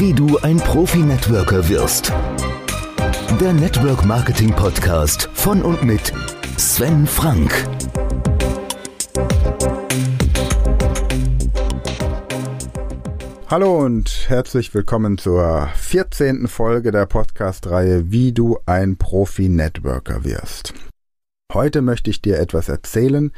Wie du ein Profi-Networker wirst. Der Network Marketing Podcast von und mit Sven Frank. Hallo und herzlich willkommen zur 14. Folge der Podcast-Reihe Wie du ein Profi-Networker wirst. Heute möchte ich dir etwas erzählen,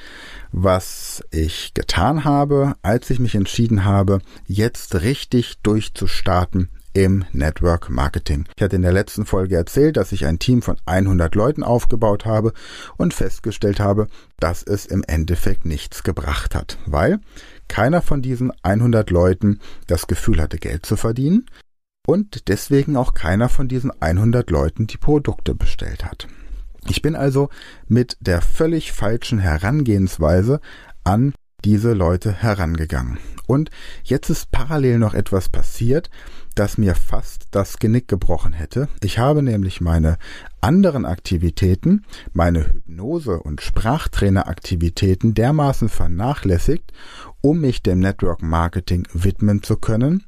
was ich getan habe, als ich mich entschieden habe, jetzt richtig durchzustarten im Network Marketing. Ich hatte in der letzten Folge erzählt, dass ich ein Team von 100 Leuten aufgebaut habe und festgestellt habe, dass es im Endeffekt nichts gebracht hat, weil keiner von diesen 100 Leuten das Gefühl hatte, Geld zu verdienen und deswegen auch keiner von diesen 100 Leuten die Produkte bestellt hat. Ich bin also mit der völlig falschen Herangehensweise an diese Leute herangegangen. Und jetzt ist parallel noch etwas passiert, das mir fast das Genick gebrochen hätte. Ich habe nämlich meine anderen Aktivitäten, meine Hypnose- und Sprachtraineraktivitäten dermaßen vernachlässigt, um mich dem Network Marketing widmen zu können,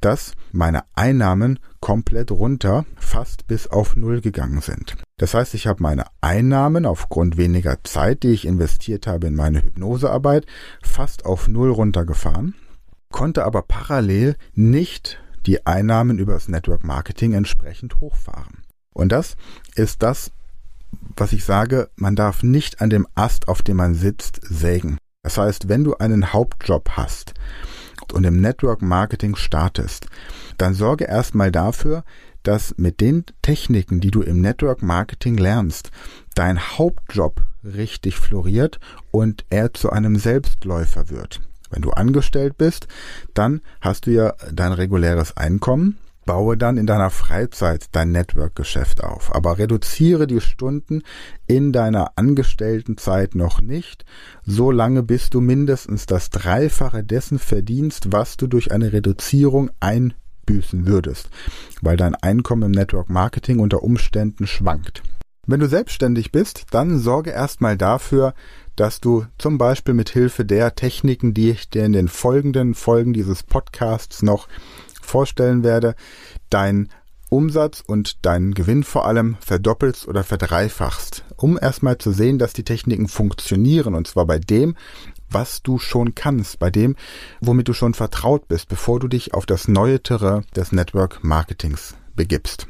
dass meine Einnahmen komplett runter, fast bis auf Null gegangen sind. Das heißt, ich habe meine Einnahmen aufgrund weniger Zeit, die ich investiert habe in meine Hypnosearbeit, fast auf Null runtergefahren, konnte aber parallel nicht die Einnahmen über das Network Marketing entsprechend hochfahren. Und das ist das, was ich sage, man darf nicht an dem Ast, auf dem man sitzt, sägen. Das heißt, wenn du einen Hauptjob hast, und im Network Marketing startest, dann sorge erstmal dafür, dass mit den Techniken, die du im Network Marketing lernst, dein Hauptjob richtig floriert und er zu einem Selbstläufer wird. Wenn du angestellt bist, dann hast du ja dein reguläres Einkommen, Baue dann in deiner Freizeit dein Network-Geschäft auf, aber reduziere die Stunden in deiner Angestelltenzeit noch nicht, solange bis du mindestens das Dreifache dessen verdienst, was du durch eine Reduzierung einbüßen würdest, weil dein Einkommen im Network Marketing unter Umständen schwankt. Wenn du selbstständig bist, dann sorge erstmal dafür, dass du zum Beispiel mit Hilfe der Techniken, die ich dir in den folgenden Folgen dieses Podcasts noch vorstellen werde, dein Umsatz und deinen Gewinn vor allem verdoppelst oder verdreifachst, um erstmal zu sehen, dass die Techniken funktionieren und zwar bei dem, was du schon kannst, bei dem, womit du schon vertraut bist, bevor du dich auf das neue Terrain des Network Marketings begibst.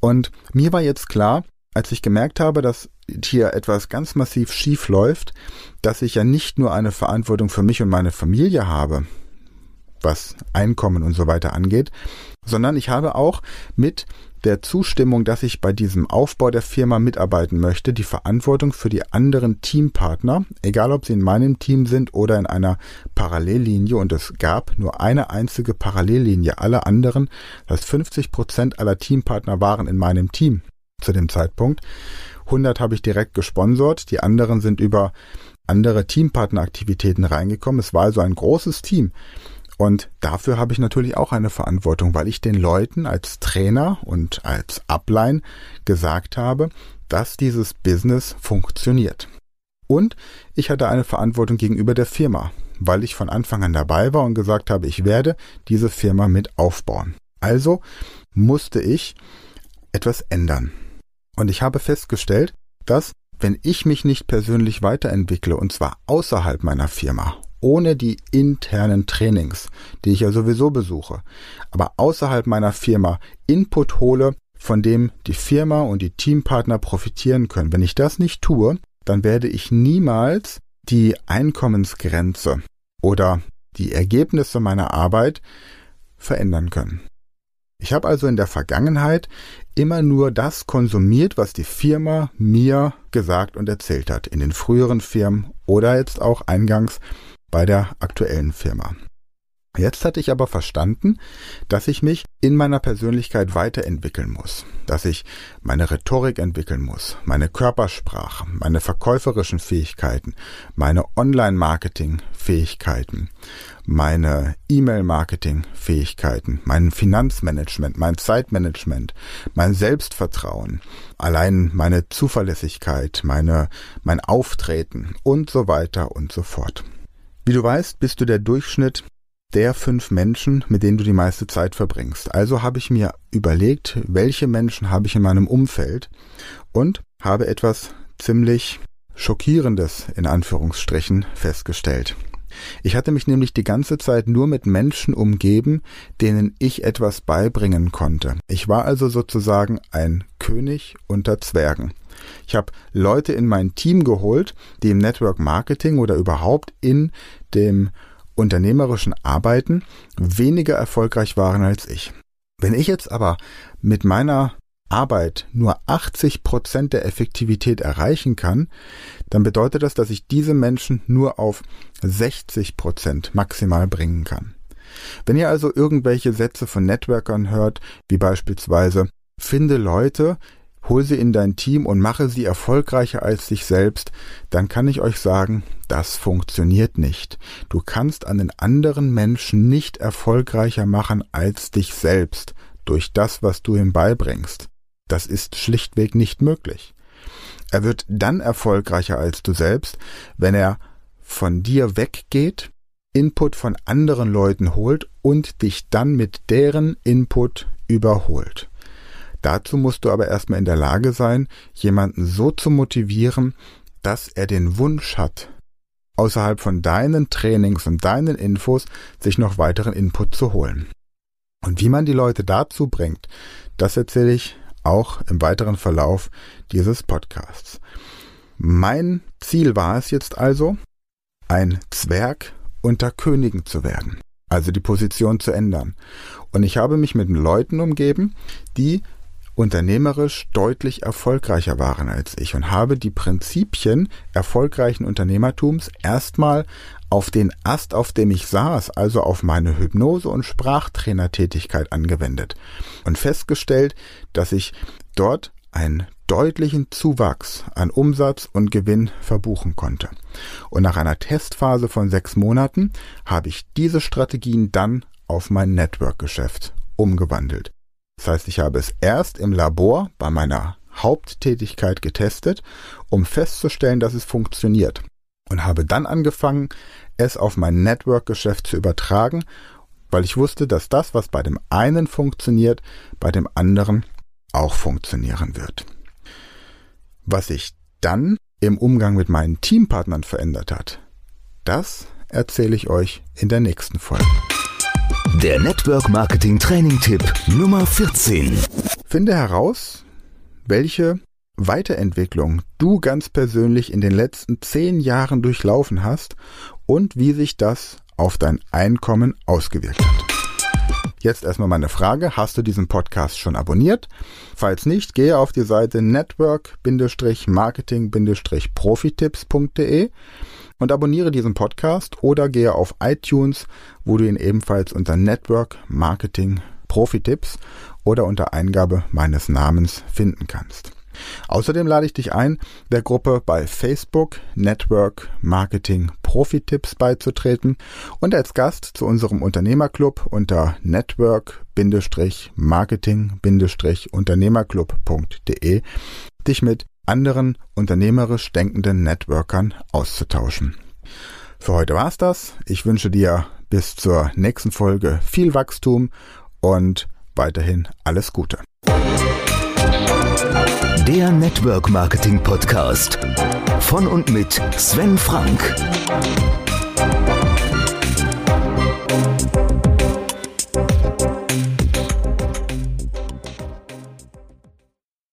Und mir war jetzt klar, als ich gemerkt habe, dass hier etwas ganz massiv schief läuft, dass ich ja nicht nur eine Verantwortung für mich und meine Familie habe, was Einkommen und so weiter angeht, sondern ich habe auch mit der Zustimmung, dass ich bei diesem Aufbau der Firma mitarbeiten möchte, die Verantwortung für die anderen Teampartner, egal ob sie in meinem Team sind oder in einer Parallellinie, und es gab nur eine einzige Parallellinie. Alle anderen, das heißt 50 Prozent aller Teampartner waren in meinem Team zu dem Zeitpunkt. 100 habe ich direkt gesponsert, die anderen sind über andere Teampartneraktivitäten reingekommen. Es war also ein großes Team. Und dafür habe ich natürlich auch eine Verantwortung, weil ich den Leuten als Trainer und als Upline gesagt habe, dass dieses Business funktioniert. Und ich hatte eine Verantwortung gegenüber der Firma, weil ich von Anfang an dabei war und gesagt habe, ich werde diese Firma mit aufbauen. Also musste ich etwas ändern. Und ich habe festgestellt, dass wenn ich mich nicht persönlich weiterentwickle, und zwar außerhalb meiner Firma ohne die internen Trainings, die ich ja sowieso besuche, aber außerhalb meiner Firma Input hole, von dem die Firma und die Teampartner profitieren können. Wenn ich das nicht tue, dann werde ich niemals die Einkommensgrenze oder die Ergebnisse meiner Arbeit verändern können. Ich habe also in der Vergangenheit immer nur das konsumiert, was die Firma mir gesagt und erzählt hat, in den früheren Firmen oder jetzt auch eingangs bei der aktuellen Firma. Jetzt hatte ich aber verstanden, dass ich mich in meiner Persönlichkeit weiterentwickeln muss, dass ich meine Rhetorik entwickeln muss, meine Körpersprache, meine verkäuferischen Fähigkeiten, meine Online-Marketing-Fähigkeiten, meine E-Mail-Marketing-Fähigkeiten, mein Finanzmanagement, mein Zeitmanagement, mein Selbstvertrauen, allein meine Zuverlässigkeit, meine, mein Auftreten und so weiter und so fort. Wie du weißt, bist du der Durchschnitt der fünf Menschen, mit denen du die meiste Zeit verbringst. Also habe ich mir überlegt, welche Menschen habe ich in meinem Umfeld und habe etwas ziemlich Schockierendes in Anführungsstrichen festgestellt. Ich hatte mich nämlich die ganze Zeit nur mit Menschen umgeben, denen ich etwas beibringen konnte. Ich war also sozusagen ein König unter Zwergen. Ich habe Leute in mein Team geholt, die im Network Marketing oder überhaupt in dem unternehmerischen Arbeiten weniger erfolgreich waren als ich. Wenn ich jetzt aber mit meiner Arbeit nur 80 Prozent der Effektivität erreichen kann, dann bedeutet das, dass ich diese Menschen nur auf 60 Prozent maximal bringen kann. Wenn ihr also irgendwelche Sätze von Networkern hört, wie beispielsweise finde Leute, hol sie in dein Team und mache sie erfolgreicher als dich selbst, dann kann ich euch sagen, das funktioniert nicht. Du kannst einen anderen Menschen nicht erfolgreicher machen als dich selbst durch das, was du ihm beibringst. Das ist schlichtweg nicht möglich. Er wird dann erfolgreicher als du selbst, wenn er von dir weggeht, Input von anderen Leuten holt und dich dann mit deren Input überholt. Dazu musst du aber erstmal in der Lage sein, jemanden so zu motivieren, dass er den Wunsch hat, außerhalb von deinen Trainings und deinen Infos sich noch weiteren Input zu holen. Und wie man die Leute dazu bringt, das erzähle ich auch im weiteren Verlauf dieses Podcasts. Mein Ziel war es jetzt also, ein Zwerg unter Königen zu werden, also die Position zu ändern. Und ich habe mich mit Leuten umgeben, die unternehmerisch deutlich erfolgreicher waren als ich und habe die Prinzipien erfolgreichen Unternehmertums erstmal auf den Ast, auf dem ich saß, also auf meine Hypnose- und Sprachtrainertätigkeit angewendet und festgestellt, dass ich dort einen deutlichen Zuwachs an Umsatz und Gewinn verbuchen konnte. Und nach einer Testphase von sechs Monaten habe ich diese Strategien dann auf mein Network-Geschäft umgewandelt. Das heißt, ich habe es erst im Labor bei meiner Haupttätigkeit getestet, um festzustellen, dass es funktioniert. Und habe dann angefangen, es auf mein Network-Geschäft zu übertragen, weil ich wusste, dass das, was bei dem einen funktioniert, bei dem anderen auch funktionieren wird. Was sich dann im Umgang mit meinen Teampartnern verändert hat, das erzähle ich euch in der nächsten Folge. Der Network Marketing Training Tipp Nummer 14. Finde heraus, welche Weiterentwicklung du ganz persönlich in den letzten zehn Jahren durchlaufen hast und wie sich das auf dein Einkommen ausgewirkt hat. Jetzt erstmal meine Frage, hast du diesen Podcast schon abonniert? Falls nicht, gehe auf die Seite network-marketing-profitipps.de und abonniere diesen Podcast oder gehe auf iTunes, wo du ihn ebenfalls unter Network Marketing Profi-Tipps oder unter Eingabe meines Namens finden kannst. Außerdem lade ich dich ein, der Gruppe bei Facebook Network Marketing Profi-Tipps beizutreten und als Gast zu unserem Unternehmerclub unter network-marketing-unternehmerclub.de dich mit anderen unternehmerisch denkenden Networkern auszutauschen. Für heute war's das. Ich wünsche dir bis zur nächsten Folge viel Wachstum und weiterhin alles Gute. Der Network Marketing Podcast von und mit Sven Frank.